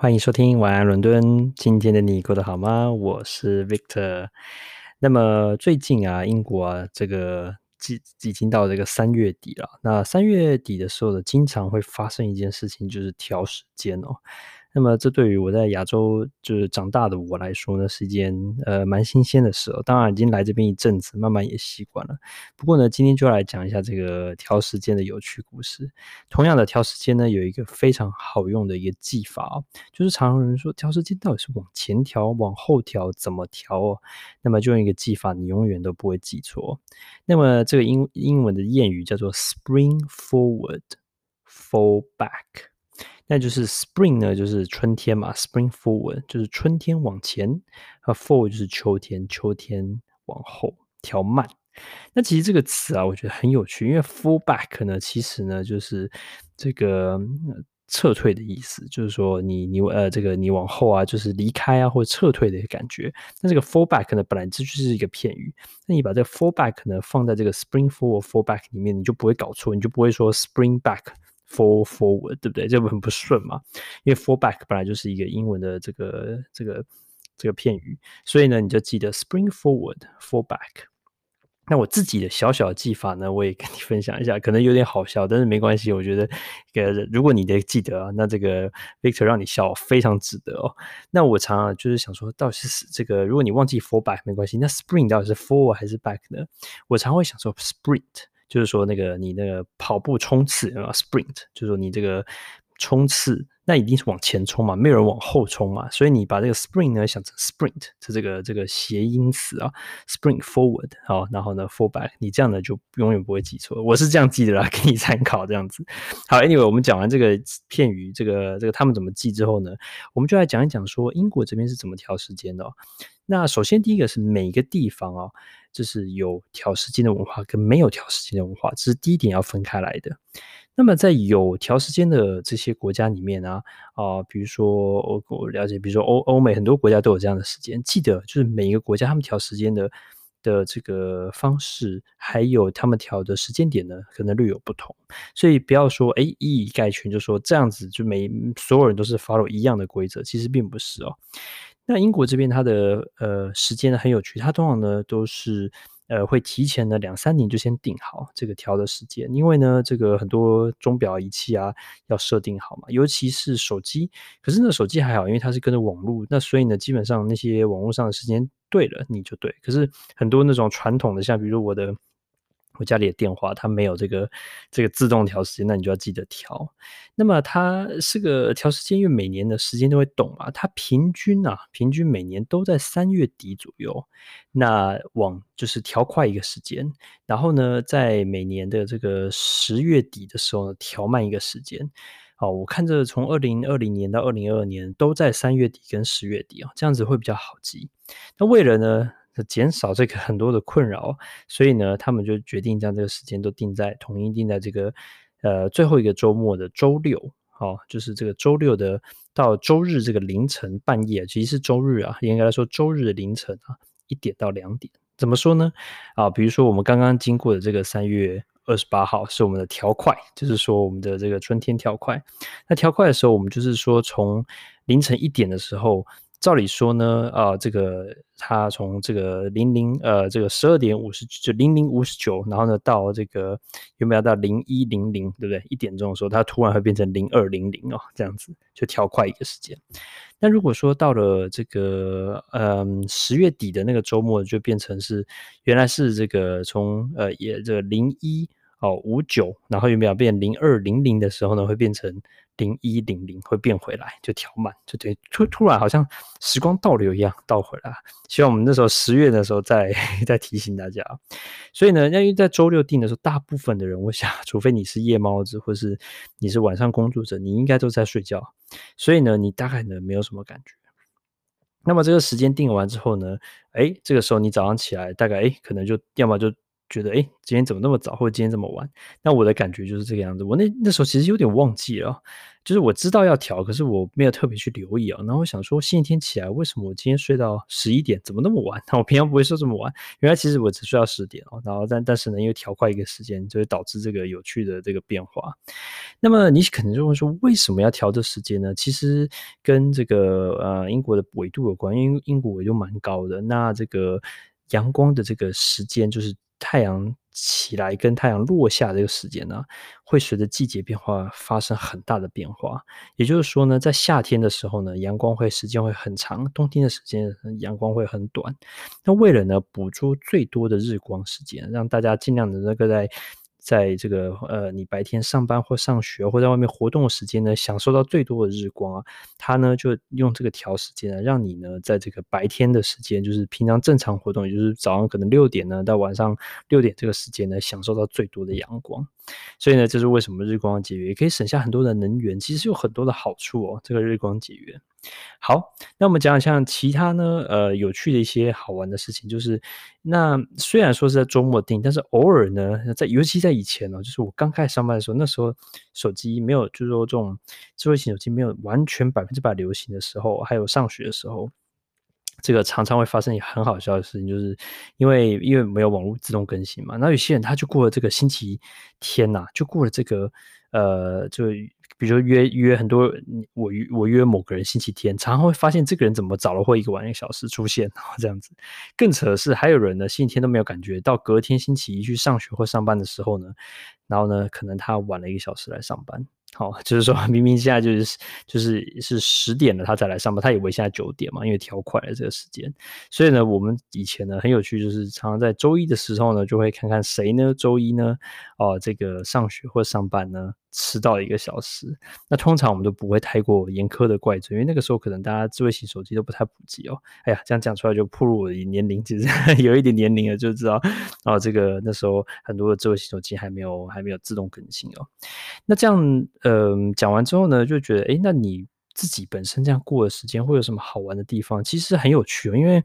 欢迎收听晚安伦敦，今天的你过得好吗？我是 Victor。那么最近啊，英国啊，这个已已经到这个三月底了。那三月底的时候呢，经常会发生一件事情，就是调时间哦。那么，这对于我在亚洲就是长大的我来说呢，是一件呃蛮新鲜的事哦。当然，已经来这边一阵子，慢慢也习惯了。不过呢，今天就来讲一下这个调时间的有趣故事。同样的，调时间呢，有一个非常好用的一个技法哦，就是常有人说调时间到底是往前调、往后调，怎么调哦？那么就用一个技法，你永远都不会记错。那么这个英英文的谚语叫做 “spring forward, fall back”。那就是 spring 呢，就是春天嘛，spring forward 就是春天往前，和 fall 就是秋天，秋天往后调慢。那其实这个词啊，我觉得很有趣，因为 fall back 呢，其实呢就是这个撤退的意思，就是说你你呃这个你往后啊，就是离开啊或者撤退的一个感觉。那这个 fall back 呢，本来这就是一个片语，那你把这个 fall back 呢放在这个 spring forward fall back 里面，你就不会搞错，你就不会说 spring back。Fall forward，对不对？这很不顺嘛？因为 fall back 本来就是一个英文的这个这个这个片语，所以呢，你就记得 spring forward，fall back。那我自己的小小的技法呢，我也跟你分享一下，可能有点好笑，但是没关系。我觉得，呃，如果你得记得啊，那这个 Victor 让你笑，非常值得哦。那我常常就是想说，到底是这个，如果你忘记 fall back 没关系，那 spring 到底是 forward 还是 back 呢？我常会想说 sprint。就是说，那个你那个跑步冲刺啊，sprint，就是说你这个冲刺，那一定是往前冲嘛，没有人往后冲嘛，所以你把这个 spring 呢想成 sprint，是这个这个谐音词啊，spring forward，好，然后呢 fall back，你这样呢就永远不会记错，我是这样记的啦，给你参考这样子。好，anyway，我们讲完这个片语，这个这个他们怎么记之后呢，我们就来讲一讲说英国这边是怎么调时间的。那首先第一个是每个地方啊、哦。就是有调时间的文化跟没有调时间的文化，这是第一点要分开来的。那么在有调时间的这些国家里面啊，啊、比如说我我了解，比如说欧欧美很多国家都有这样的时间。记得就是每一个国家他们调时间的的这个方式，还有他们调的时间点呢，可能略有不同。所以不要说哎一以概全，就说这样子就每所有人都是 follow 一样的规则，其实并不是哦。那英国这边它的呃时间呢很有趣，它通常呢都是呃会提前呢两三年就先定好这个调的时间，因为呢这个很多钟表仪器啊要设定好嘛，尤其是手机。可是呢手机还好，因为它是跟着网络，那所以呢基本上那些网络上的时间对了你就对。可是很多那种传统的，像比如我的。我家里的电话它没有这个这个自动调时间，那你就要记得调。那么它是个调时间，因为每年的时间都会动嘛，它平均啊，平均每年都在三月底左右，那往就是调快一个时间，然后呢，在每年的这个十月底的时候呢，调慢一个时间。好，我看着从二零二零年到二零二二年都在三月底跟十月底啊，这样子会比较好记。那为了呢，减少这个很多的困扰，所以呢，他们就决定将这个时间都定在统一定在这个呃最后一个周末的周六，好、就是这个周六的到周日这个凌晨半夜，其实是周日啊，应该来说周日的凌晨啊一点到两点，怎么说呢？啊，比如说我们刚刚经过的这个三月二十八号是我们的调快，就是说我们的这个春天调快。那调快的时候，我们就是说从凌晨一点的时候。照理说呢，啊、呃，这个它从这个零零呃，这个十二点五十就零零五十九，然后呢到这个有没有到零一零零，对不对？一点钟的时候，它突然会变成零二零零哦，这样子就调快一个时间。那如果说到了这个嗯十月底的那个周末，就变成是原来是这个从呃也这个零一哦五九，然后有没有变零二零零的时候呢，会变成。零一零零会变回来，就调慢，就对，突突然好像时光倒流一样倒回来。希望我们那时候十月的时候再 再提醒大家。所以呢，因为在周六定的时候，大部分的人，我想，除非你是夜猫子，或是你是晚上工作者，你应该都在睡觉。所以呢，你大概呢没有什么感觉。那么这个时间定完之后呢，哎，这个时候你早上起来，大概哎可能就要么就觉得，哎，今天怎么那么早，或者今天这么晚？那我的感觉就是这个样子。我那那时候其实有点忘记了，就是我知道要调，可是我没有特别去留意啊。然后我想说，星期天起来，为什么我今天睡到十一点，怎么那么晚？那 我平常不会睡这么晚，原来其实我只睡到十点哦。然后但但是呢，因为调快一个时间，就会导致这个有趣的这个变化。那么你可能就会说，为什么要调这时间呢？其实跟这个呃英国的纬度有关，因为英国纬度蛮高的。那这个阳光的这个时间就是。太阳起来跟太阳落下这个时间呢，会随着季节变化发生很大的变化。也就是说呢，在夏天的时候呢，阳光会时间会很长；冬天的时间，阳光会很短。那为了呢，捕捉最多的日光时间，让大家尽量的那个在。在这个呃，你白天上班或上学或在外面活动的时间呢，享受到最多的日光啊，它呢就用这个调时间呢，让你呢在这个白天的时间，就是平常正常活动，也就是早上可能六点呢到晚上六点这个时间呢，享受到最多的阳光。所以呢，这是为什么日光节约也可以省下很多的能源，其实有很多的好处哦。这个日光节约。好，那我们讲讲像其他呢，呃，有趣的一些好玩的事情，就是那虽然说是在周末订，但是偶尔呢，在尤其在以前呢，就是我刚开始上班的时候，那时候手机没有，就是说这种智慧型手机没有完全百分之百流行的时候，还有上学的时候，这个常常会发生一个很好笑的事情，就是因为因为没有网络自动更新嘛，那有些人他就过了这个星期天呐、就过了这个呃，就。比如说约约很多，我约我约某个人星期天，常常会发现这个人怎么早了或一个晚一个小时出现，然后这样子。更扯的是，还有人呢，星期天都没有感觉，到隔天星期一去上学或上班的时候呢，然后呢，可能他晚了一个小时来上班。好，就是说明明现在就是就是是十点了，他才来上班，他以为现在九点嘛，因为调快了这个时间。所以呢，我们以前呢很有趣，就是常常在周一的时候呢，就会看看谁呢周一呢，哦，这个上学或上班呢迟到一个小时。那通常我们都不会太过严苛的怪罪，因为那个时候可能大家智慧型手机都不太普及哦。哎呀，这样讲出来就暴露我的年龄，其实 有一点年龄了，就知道哦，这个那时候很多的智慧型手机还没有还没有自动更新哦。那这样。嗯，讲完之后呢，就觉得，诶，那你自己本身这样过的时间会有什么好玩的地方？其实很有趣哦，因为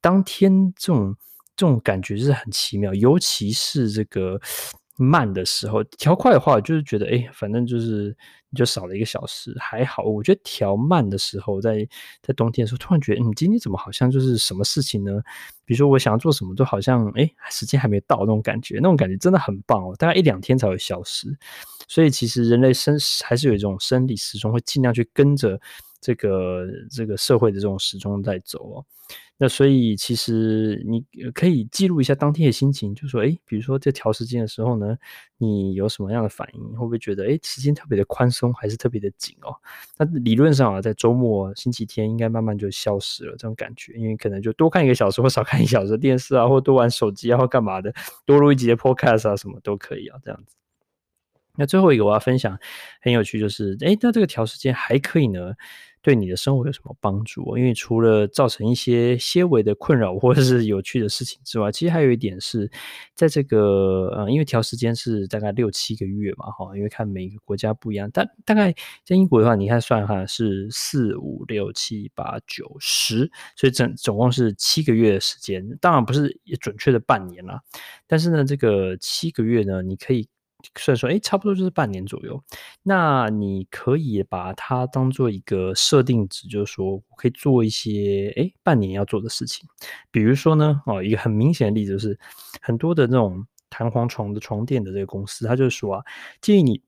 当天这种这种感觉就是很奇妙，尤其是这个慢的时候，调快的话，就是觉得，诶，反正就是你就少了一个小时，还好。我觉得调慢的时候，在在冬天的时候，突然觉得，嗯，今天怎么好像就是什么事情呢？比如说我想要做什么，都好像，诶，时间还没到那种感觉，那种感觉真的很棒哦，大概一两天才会消失。所以其实人类生还是有一种生理时钟，会尽量去跟着这个这个社会的这种时钟在走哦。那所以其实你可以记录一下当天的心情，就说诶，比如说在调时间的时候呢，你有什么样的反应？会不会觉得诶，时间特别的宽松，还是特别的紧哦？那理论上啊，在周末星期天应该慢慢就消失了这种感觉，因为可能就多看一个小时或少看一小时电视啊，或多玩手机啊，或干嘛的，多录一集的 podcast 啊，什么都可以啊，这样子。那最后一个我要分享很有趣，就是诶，那这个调时间还可以呢，对你的生活有什么帮助？因为除了造成一些些微的困扰或者是有趣的事情之外，其实还有一点是，在这个呃，因为调时间是大概六七个月嘛，哈，因为看每个国家不一样，但大概在英国的话，你看算哈是四五六七八九十，所以整总共是七个月的时间，当然不是也准确的半年啦，但是呢，这个七个月呢，你可以。所以说，诶，差不多就是半年左右。那你可以把它当做一个设定值，就是说我可以做一些诶半年要做的事情。比如说呢，哦，一个很明显的例子就是，很多的那种弹簧床的床垫的这个公司，他就是说啊，建议你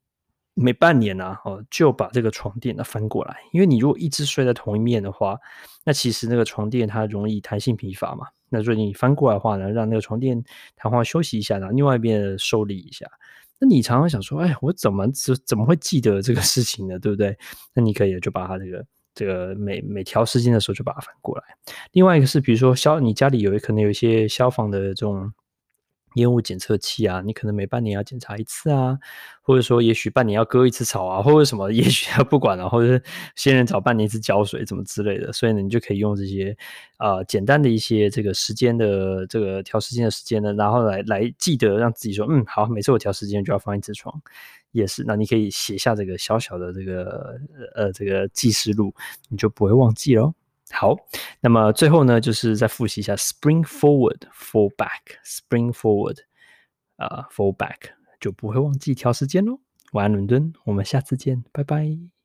每半年啊，哦，就把这个床垫呢翻过来，因为你如果一直睡在同一面的话，那其实那个床垫它容易弹性疲乏嘛。那所以你翻过来的话呢，让那个床垫弹簧休息一下，然后另外一边受力一下。那你常常想说，哎，我怎么怎怎么会记得这个事情呢？对不对？那你可以就把它这个这个每每条时间的时候就把它反过来。另外一个是，比如说消你家里有可能有一些消防的这种。烟雾检测器啊，你可能每半年要检查一次啊，或者说也许半年要割一次草啊，或者什么，也许要不管了，或者仙人掌半年一次浇水，怎么之类的，所以呢，你就可以用这些啊、简单的一些这个时间的这个调时间的时间呢，然后来来记得让自己说，嗯，好，每次我调时间就要放一次床，也是，那你可以写下这个小小的这个呃这个记事录，你就不会忘记喽。好，那么最后呢，就是再复习一下 spring forward, fall back, spring forward, 啊 fallback，就不会忘记调时间喽。晚安，伦敦，我们下次见，拜拜。